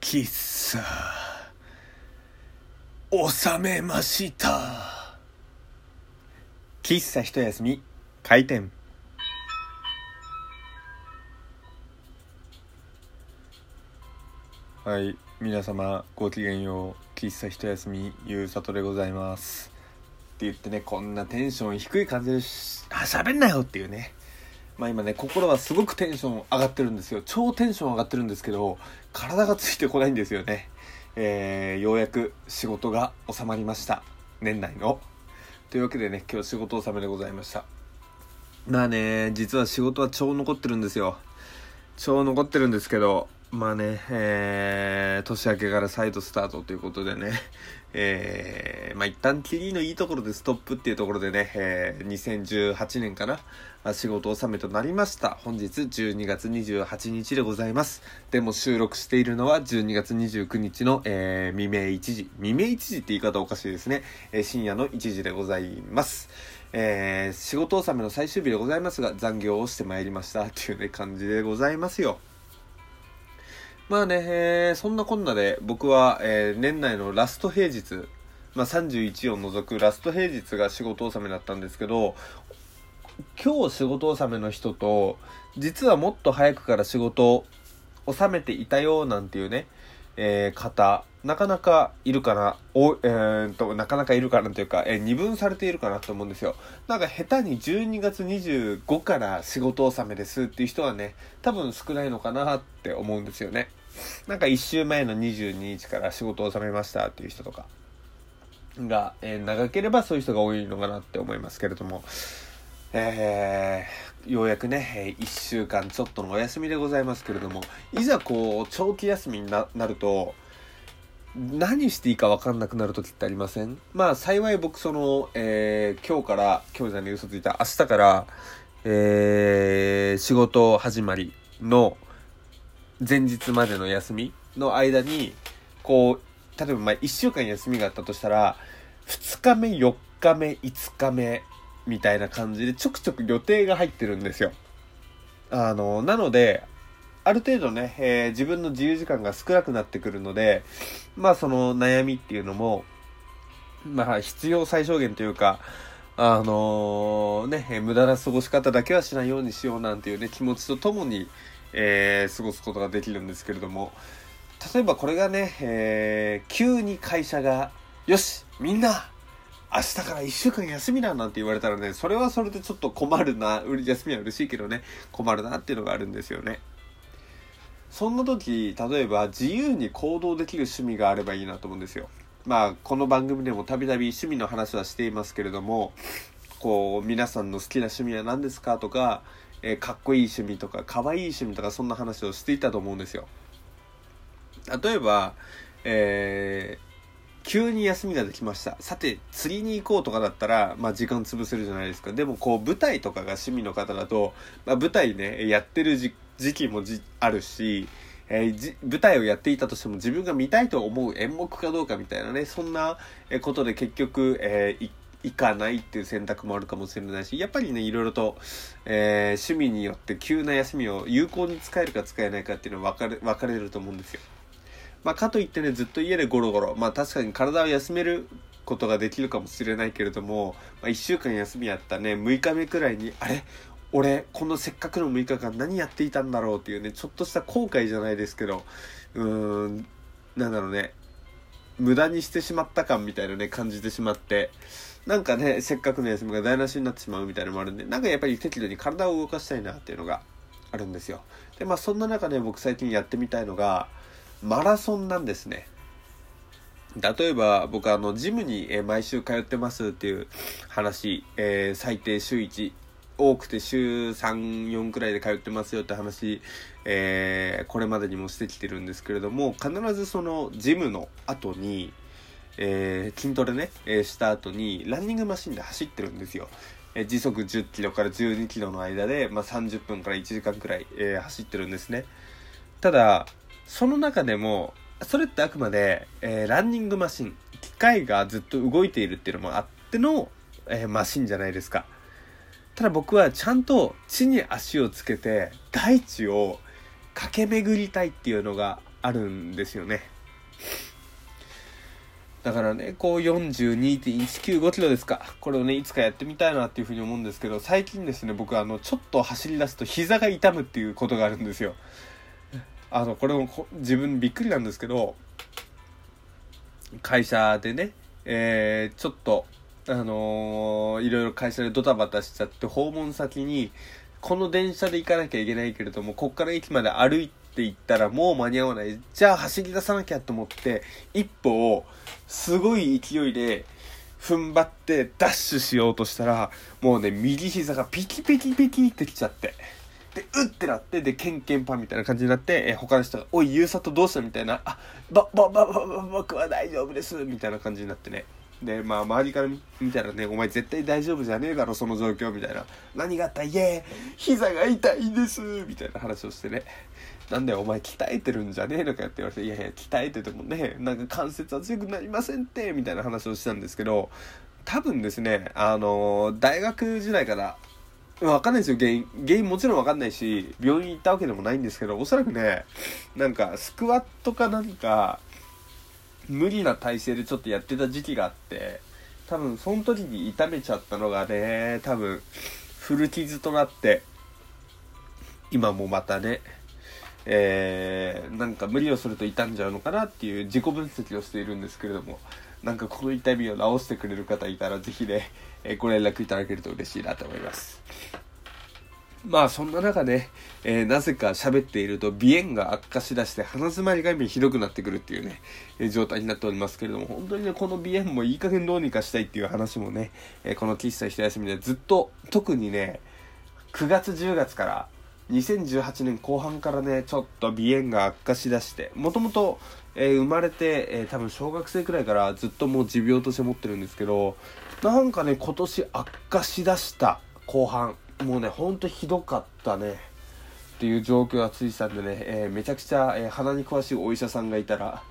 喫茶収めました。喫茶一休み。開店。はい。皆様ごきげんよう。喫茶一休みゆうさとでございます。って言ってねこんなテンション低い感じでしあ喋んなよっていうね。まあ今ね心はすごくテンション上がってるんですよ。超テンション上がってるんですけど体がついてこないんですよね。えー、ようやく仕事が収まりました。年内の。というわけでね今日仕事納めでございました。まあね実は仕事は超残ってるんですよ。超残ってるんですけどまあね、えー、年明けから再度スタートということでね、えー、まあ一旦キリのいいところでストップっていうところでね、えー、2018年かな、仕事納めとなりました。本日12月28日でございます。でも収録しているのは12月29日の、えー、未明1時。未明1時って言い方おかしいですね。えー、深夜の1時でございます。えー、仕事納めの最終日でございますが、残業をしてまいりましたっていうね、感じでございますよ。まあね、えー、そんなこんなで僕は、えー、年内のラスト平日、まあ、31を除くラスト平日が仕事納めだったんですけど、今日仕事納めの人と、実はもっと早くから仕事納めていたよなんていうね、えー、方、なかなかいるかな、お、えー、と、なかなかいるかなというか、えー、二分されているかなと思うんですよ。なんか下手に12月25から仕事納めですっていう人はね、多分少ないのかなって思うんですよね。なんか1週前の22日から仕事を収めましたっていう人とかが、えー、長ければそういう人が多いのかなって思いますけれども、えー、ようやくね、1週間ちょっとのお休みでございますけれども、いざこう、長期休みになると、何していいか分かんなくなる時ってありません？まあ幸い僕その、えー、今日から、今日じゃね嘘ついた、明日から、えー、仕事始まりの、前日までの休みの間に、こう、例えばまあ1週間休みがあったとしたら、2日目、4日目、5日目、みたいな感じでちょくちょく予定が入ってるんですよ。あの、なので、ある程度ね、えー、自分の自由時間が少なくなってくるので、まあその悩みっていうのも、まあ必要最小限というか、あのー、ね、無駄な過ごし方だけはしないようにしようなんていうね、気持ちとともに、えー、過ごすことができるんですけれども、例えばこれがね、えー、急に会社が、よしみんな明日から1週間休みだなんて言われたらね、それはそれでちょっと困るな、休みは嬉しいけどね、困るなっていうのがあるんですよね。そんな時、例えば自由に行動できる趣味があればいいなと思うんですよ。まあ、この番組でもたびたび趣味の話はしていますけれども、こう、皆さんの好きな趣味は何ですかとか、えー、かっこいい趣味とか可愛い趣味とかそんな話をしていたと思うんですよ例えば、えー、急に休みができましたさて釣りに行こうとかだったら、まあ、時間潰せるじゃないですかでもこう舞台とかが趣味の方だと、まあ、舞台ねやってる時期もあるしえー、舞台をやっていたとしても自分が見たいと思う演目かどうかみたいなねそんなことで結局、えー、行かないっていう選択もあるかもしれないし、やっぱりね、いろいろと、えー、趣味によって急な休みを有効に使えるか使えないかっていうのは分かれ、分かれると思うんですよ。まあ、かといってね、ずっと家でゴロゴロ、まあ確かに体を休めることができるかもしれないけれども、まあ、1週間休みやったね、6日目くらいに、あれ？俺、このせっかくの6日間何やっていたんだろうっていうね、ちょっとした後悔じゃないですけど、うーん、なんだろうね、無駄にしてしまった感みたいなね、感じてしまって、なんかね、せっかくの休みが台無しになってしまうみたいなのもあるんで、なんかやっぱり適度に体を動かしたいなっていうのがあるんですよ。で、まあそんな中で僕最近やってみたいのが、マラソンなんですね。例えば僕あのジムに毎週通ってますっていう話、えー、最低週1多くて週34くらいで通ってますよって話、えー、これまでにもしてきてるんですけれども必ずそのジムの後にえー、筋トレね、え、した後にランニングマシンで走ってるんですよ。え、時速10キロから12キロの間で、まあ、30分から1時間くらい、え、走ってるんですね。ただ、その中でも、それってあくまで、えー、ランニングマシン、機械がずっと動いているっていうのもあっての、えー、マシンじゃないですか。ただ僕はちゃんと地に足をつけて大地を駆け巡りたいっていうのがあるんですよね。だからね、こう42.195キロですか。これをね、いつかやってみたいなっていうふうに思うんですけど、最近ですね、僕あの、ちょっと走り出すと膝が痛むっていうことがあるんですよ。あの、これも自分びっくりなんですけど、会社でね、えー、ちょっと、あのー、いろいろ会社でドタバタしちゃって、訪問先に、この電車で行かなきゃいけないけれども、こっから駅まで歩いて行ったらもう間に合わない。じゃあ走り出さなきゃと思って、一歩をすごい勢いで踏ん張ってダッシュしようとしたら、もうね、右膝がピキピキピキってきちゃって。で、うってなって、で、ケンケンパンみたいな感じになって、え他の人が、おい、ゆうさとどうした？みたいな、あ、ば、ば、ば、ば、ば、僕は大丈夫ですみたいな感じになってね。で、まあ、周りから見たらね、お前絶対大丈夫じゃねえだろ、その状況、みたいな。何があった？いえ、膝が痛いんです、みたいな話をしてね。なんだよ、お前鍛えてるんじゃねえのかよって言われて、いやいや、鍛えててもね、なんか関節は強くなりませんって、みたいな話をしたんですけど、多分ですね、あの大学時代から、わかんないですよ、原因。原因もちろんわかんないし、病院行ったわけでもないんですけど、おそらくね、なんか、スクワットかなんか、無理な体勢でちょっとやってた時期があって多分その時に痛めちゃったのがね多分古傷となって今もまたねえー、なんか無理をすると傷んじゃうのかなっていう自己分析をしているんですけれどもなんかこの痛みを治してくれる方いたら是非ね、えご連絡いただけると嬉しいなと思います。まあそんな中で、えー、なぜか喋っていると鼻炎が悪化しだして鼻詰まりがひどくなってくるっていうね、えー、状態になっておりますけれども、本当にね、この鼻炎もいい加減どうにかしたいっていう話もね、えー、この喫茶一休みでずっと、特にね、9月10月から、2018年後半からね、ちょっと鼻炎が悪化しだして、もともと、生まれて、えー、多分小学生くらいからずっともう持病として持ってるんですけど、なんかね、今年悪化しだした後半、もうね、ほんとひどかったね。っていう状況がついてたんでね、えー、めちゃくちゃ、えー、鼻に詳しいお医者さんがいたら、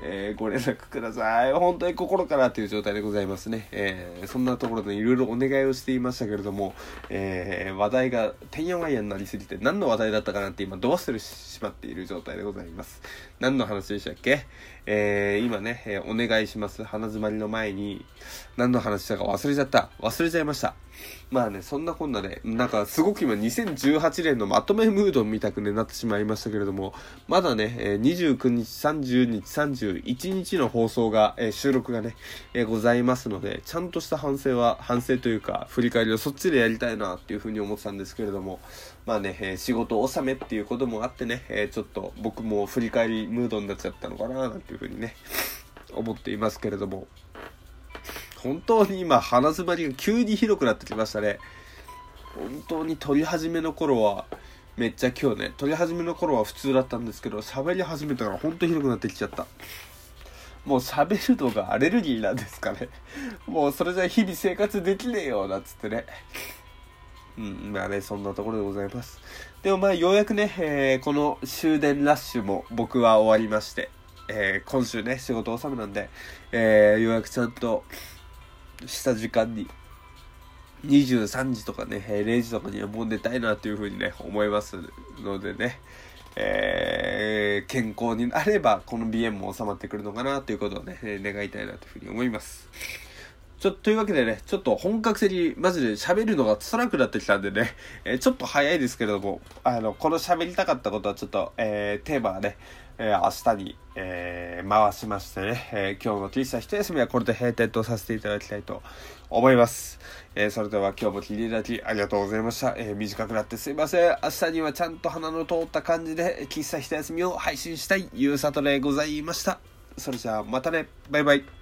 えー、ご連絡ください。本当に心からという状態でございますね。えー、そんなところでいろいろお願いをしていましたけれども、えー、話題がてんやわんやになりすぎて何の話題だったかなって今ど忘れしてしまっている状態でございます。何の話でしたっけ？えー、今ね、えお願いします。鼻詰まりの前に何の話したか忘れちゃった。忘れちゃいました。まあね、そんなこんなで、なんかすごく今2018年のまとめムードみたく、ね、なってしまいましたけれども、まだね、え29日、30日、30日、31日の放送が、え収録がね、えございますので、ちゃんとした反省は、反省というか、振り返りをそっちでやりたいなっていうふうに思ってたんですけれども、まあね、え仕事納めっていうこともあってね、えちょっと僕も振り返りムードになっちゃったのかななんていうふうにね、思っていますけれども、本当に今鼻詰まりが急にひどくなってきましたね。本当に撮り始めの頃はめっちゃ今日ね撮り始めの頃は普通だったんですけど喋り始めたから本当にひどくなってきちゃった。もう喋るのがアレルギーなんですかね。もうそれじゃ日々生活できねえよなっつってね。うんまあねそんなところでございます。でもまあようやくね、えー、この終電ラッシュも僕は終わりましてえー、今週ね仕事納めなんで、えー、ようやくちゃんとした時間に、23時とかね、0時とかにはもう寝たいなというふうにね、思いますのでね、えー、健康になれば、この鼻炎も収まってくるのかなということをね、願いたいなというふうに思います。ちょ、というわけでね、ちょっと本格的にマジで喋るのが辛くなってきたんでね、えー、ちょっと早いですけれども、あの、この喋りたかったことはちょっと、えー、テーマはね、えー、明日に、えー、回しましてね、えー、今日の T シャ一休みはこれで閉店とさせていただきたいと思います。え、それでは今日も聞いていただきありがとうございました。え、短くなってすいません。明日にはちゃんと鼻の通った感じで、喫茶一休みを配信したいゆうさとでございました。それじゃあまたね。バイバイ。